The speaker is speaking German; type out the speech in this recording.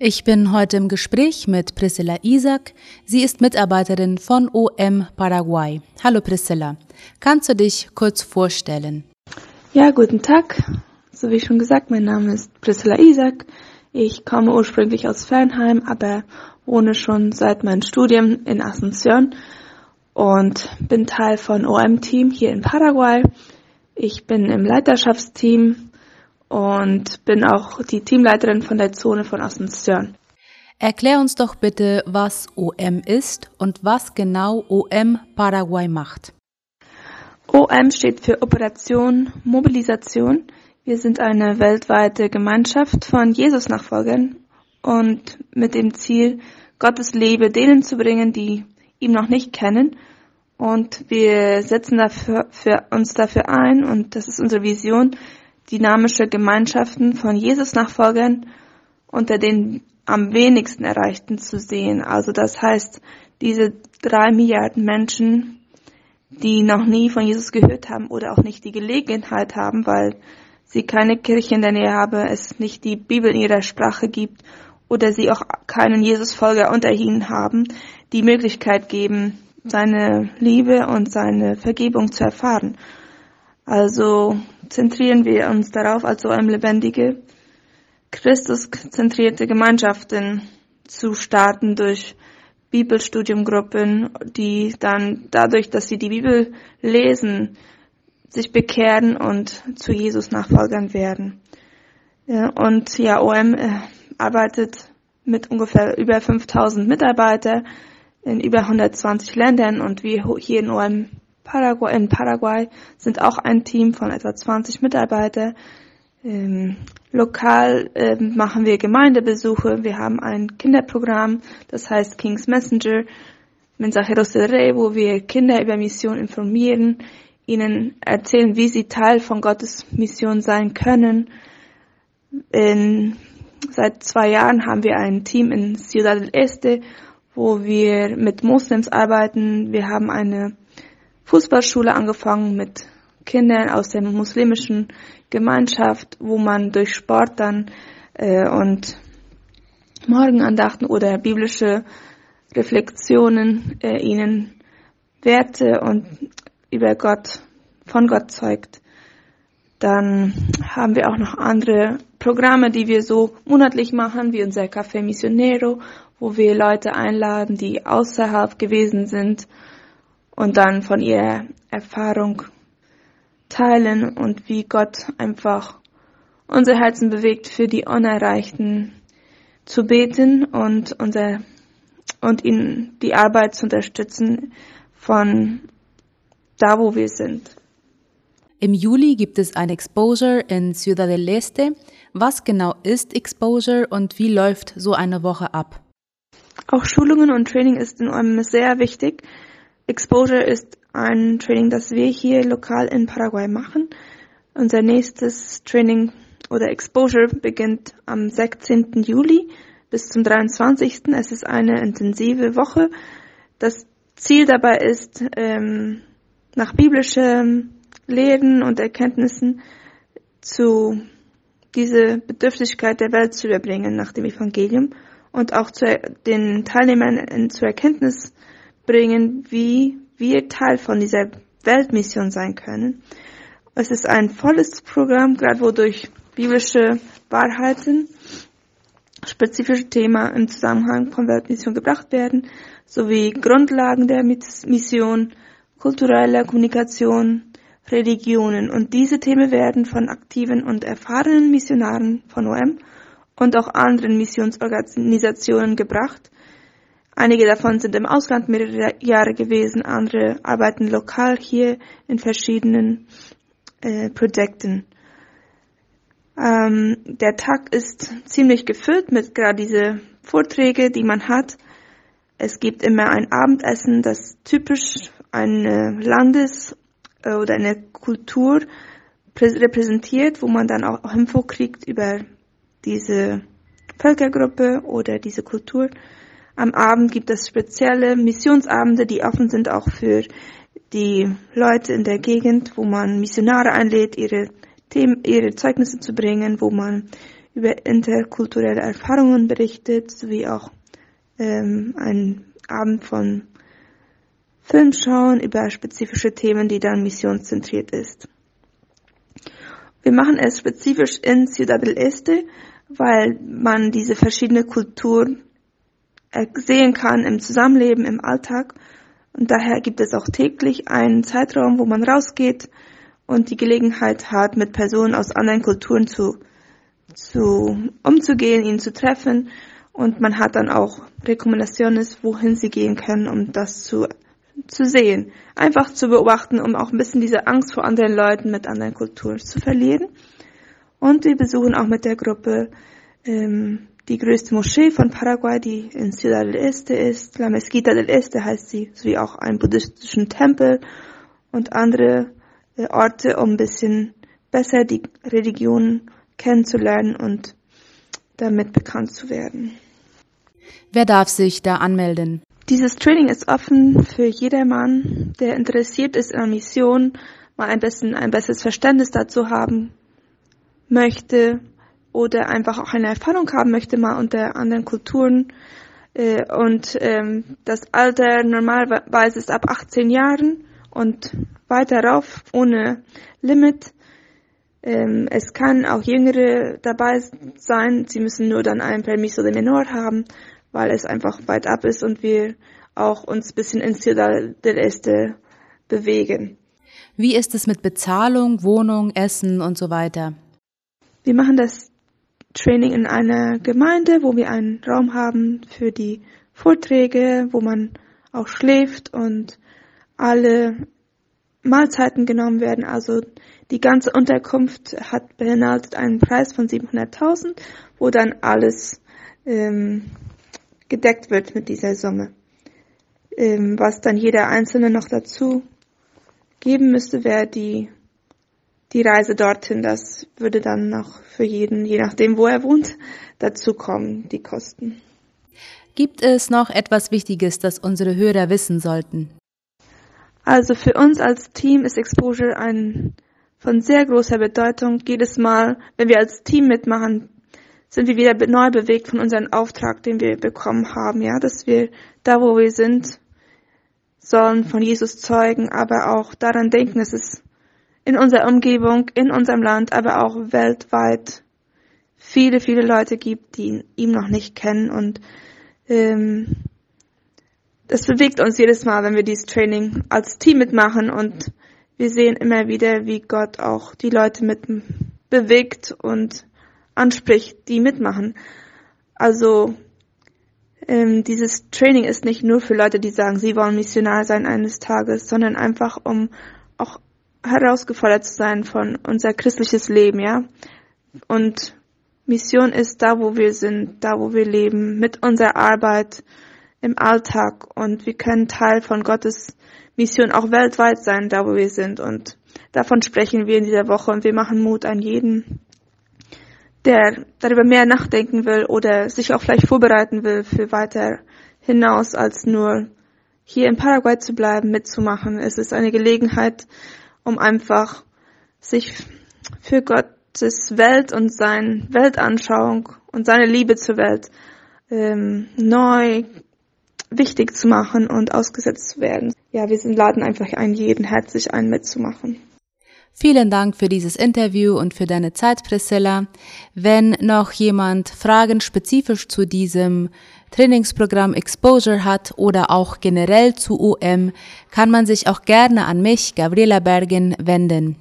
Ich bin heute im Gespräch mit Priscilla Isaac. Sie ist Mitarbeiterin von OM Paraguay. Hallo Priscilla, kannst du dich kurz vorstellen? Ja, guten Tag. So wie schon gesagt, mein Name ist Priscilla Isaac. Ich komme ursprünglich aus Fernheim, aber wohne schon seit meinem Studium in Asunción und bin Teil von OM-Team hier in Paraguay. Ich bin im Leiterschaftsteam und bin auch die Teamleiterin von der Zone von Asunción. Erklär uns doch bitte, was OM ist und was genau OM Paraguay macht. OM steht für Operation Mobilisation. Wir sind eine weltweite Gemeinschaft von Jesus-Nachfolgern und mit dem Ziel, Gottes Liebe denen zu bringen, die ihn noch nicht kennen. Und wir setzen dafür, für uns dafür ein, und das ist unsere Vision, dynamische Gemeinschaften von Jesus-Nachfolgern unter den am wenigsten Erreichten zu sehen. Also das heißt, diese drei Milliarden Menschen, die noch nie von Jesus gehört haben oder auch nicht die Gelegenheit haben, weil sie keine Kirche in der Nähe haben, es nicht die Bibel in ihrer Sprache gibt oder sie auch keinen Jesusfolger unter ihnen haben, die Möglichkeit geben, seine Liebe und seine Vergebung zu erfahren. Also zentrieren wir uns darauf, also eine lebendige, Christus-zentrierte Gemeinschaften zu starten durch Bibelstudiumgruppen, die dann dadurch, dass sie die Bibel lesen, sich bekehren und zu Jesus Nachfolgern werden. Und ja, OM äh, arbeitet mit ungefähr über 5000 Mitarbeitern in über 120 Ländern und wir hier in OM Paraguay, in Paraguay sind auch ein Team von etwa 20 Mitarbeitern. Ähm, lokal ähm, machen wir Gemeindebesuche. Wir haben ein Kinderprogramm, das heißt King's Messenger, Mensajeros del Rey, wo wir Kinder über Mission informieren, ihnen erzählen, wie sie Teil von Gottes Mission sein können. In, seit zwei Jahren haben wir ein Team in Ciudad del Este, wo wir mit Moslems arbeiten. Wir haben eine Fußballschule angefangen mit Kindern aus der muslimischen Gemeinschaft, wo man durch Sport dann äh, und Morgenandachten oder biblische Reflexionen äh, ihnen Werte und über Gott, von Gott zeugt. Dann haben wir auch noch andere Programme, die wir so monatlich machen, wie unser Café Missionero, wo wir Leute einladen, die außerhalb gewesen sind und dann von ihrer Erfahrung teilen und wie Gott einfach unser Herzen bewegt, für die Unerreichten zu beten und unser und ihnen die Arbeit zu unterstützen von da, wo wir sind. Im Juli gibt es ein Exposure in Ciudad del Este. Was genau ist Exposure und wie läuft so eine Woche ab? Auch Schulungen und Training ist in OM sehr wichtig. Exposure ist ein Training, das wir hier lokal in Paraguay machen. Unser nächstes Training oder Exposure beginnt am 16. Juli bis zum 23. Es ist eine intensive Woche. Das Ziel dabei ist, ähm, nach biblischen Lehren und Erkenntnissen zu diese Bedürftigkeit der Welt zu überbringen nach dem Evangelium und auch zu den Teilnehmern zur Erkenntnis bringen, wie wir Teil von dieser Weltmission sein können. Es ist ein volles Programm, gerade wodurch biblische Wahrheiten, spezifische Themen im Zusammenhang von Weltmission gebracht werden, sowie Grundlagen der Mission, kulturelle Kommunikation, Religionen. Und diese Themen werden von aktiven und erfahrenen Missionaren von OM und auch anderen Missionsorganisationen gebracht, Einige davon sind im Ausland mehrere Jahre gewesen, andere arbeiten lokal hier in verschiedenen äh, Projekten. Ähm, der Tag ist ziemlich gefüllt mit gerade diese Vorträge, die man hat. Es gibt immer ein Abendessen, das typisch eine Landes- äh, oder eine Kultur repräsentiert, wo man dann auch Info kriegt über diese Völkergruppe oder diese Kultur. Am Abend gibt es spezielle Missionsabende, die offen sind auch für die Leute in der Gegend, wo man Missionare einlädt, ihre Themen, ihre Zeugnisse zu bringen, wo man über interkulturelle Erfahrungen berichtet, sowie auch ähm, ein Abend von Filmschauen über spezifische Themen, die dann missionszentriert ist. Wir machen es spezifisch in Ciudad del Este, weil man diese verschiedene Kultur sehen kann im Zusammenleben, im Alltag. Und daher gibt es auch täglich einen Zeitraum, wo man rausgeht und die Gelegenheit hat, mit Personen aus anderen Kulturen zu, zu umzugehen, ihnen zu treffen. Und man hat dann auch Rekommendationen, wohin sie gehen können, um das zu, zu sehen. Einfach zu beobachten, um auch ein bisschen diese Angst vor anderen Leuten mit anderen Kulturen zu verlieren. Und wir besuchen auch mit der Gruppe ähm, die größte Moschee von Paraguay, die in Ciudad del Este ist. La Mezquita del Este heißt sie, sowie auch einen buddhistischen Tempel und andere äh, Orte, um ein bisschen besser die Religion kennenzulernen und damit bekannt zu werden. Wer darf sich da anmelden? Dieses Training ist offen für jedermann, der interessiert ist in der Mission, mal ein bisschen ein besseres Verständnis dazu haben möchte oder einfach auch eine Erfahrung haben möchte, mal unter anderen Kulturen. Äh, und ähm, das Alter normalerweise ist ab 18 Jahren und weiter rauf ohne Limit. Ähm, es kann auch Jüngere dabei sein. Sie müssen nur dann ein Permiso de Menor haben, weil es einfach weit ab ist und wir auch uns ein bisschen in Ciudad del Este bewegen. Wie ist es mit Bezahlung, Wohnung, Essen und so weiter? Wir machen das Training in einer Gemeinde, wo wir einen Raum haben für die Vorträge, wo man auch schläft und alle Mahlzeiten genommen werden. Also die ganze Unterkunft hat beinhaltet einen Preis von 700.000, wo dann alles ähm, gedeckt wird mit dieser Summe. Ähm, was dann jeder Einzelne noch dazu geben müsste, wäre die, die Reise dorthin. Das würde dann noch für jeden, je nachdem wo er wohnt, dazu kommen, die Kosten. Gibt es noch etwas Wichtiges, das unsere Hörer wissen sollten? Also für uns als Team ist Exposure ein von sehr großer Bedeutung. Jedes Mal, wenn wir als Team mitmachen, sind wir wieder neu bewegt von unserem Auftrag, den wir bekommen haben, ja, dass wir da, wo wir sind, sollen von Jesus zeugen, aber auch daran denken, dass es in unserer Umgebung, in unserem Land, aber auch weltweit viele, viele Leute gibt, die ihn noch nicht kennen und ähm, das bewegt uns jedes Mal, wenn wir dieses Training als Team mitmachen und wir sehen immer wieder, wie Gott auch die Leute mit bewegt und anspricht, die mitmachen. Also ähm, dieses Training ist nicht nur für Leute, die sagen, sie wollen Missionar sein eines Tages, sondern einfach um auch herausgefordert zu sein von unser christliches Leben, ja. Und Mission ist da, wo wir sind, da, wo wir leben, mit unserer Arbeit, im Alltag und wir können Teil von Gottes Mission auch weltweit sein, da wo wir sind. Und davon sprechen wir in dieser Woche und wir machen Mut an jeden, der darüber mehr nachdenken will oder sich auch vielleicht vorbereiten will für weiter hinaus als nur hier in Paraguay zu bleiben, mitzumachen. Es ist eine Gelegenheit, um einfach sich für Gottes Welt und seine Weltanschauung und seine Liebe zur Welt ähm, neu wichtig zu machen und ausgesetzt zu werden. Ja, wir laden einfach ein, jeden herzlich ein, mitzumachen. Vielen Dank für dieses Interview und für deine Zeit, Priscilla. Wenn noch jemand Fragen spezifisch zu diesem Trainingsprogramm Exposure hat oder auch generell zu UM, kann man sich auch gerne an mich, Gabriela Bergen, wenden.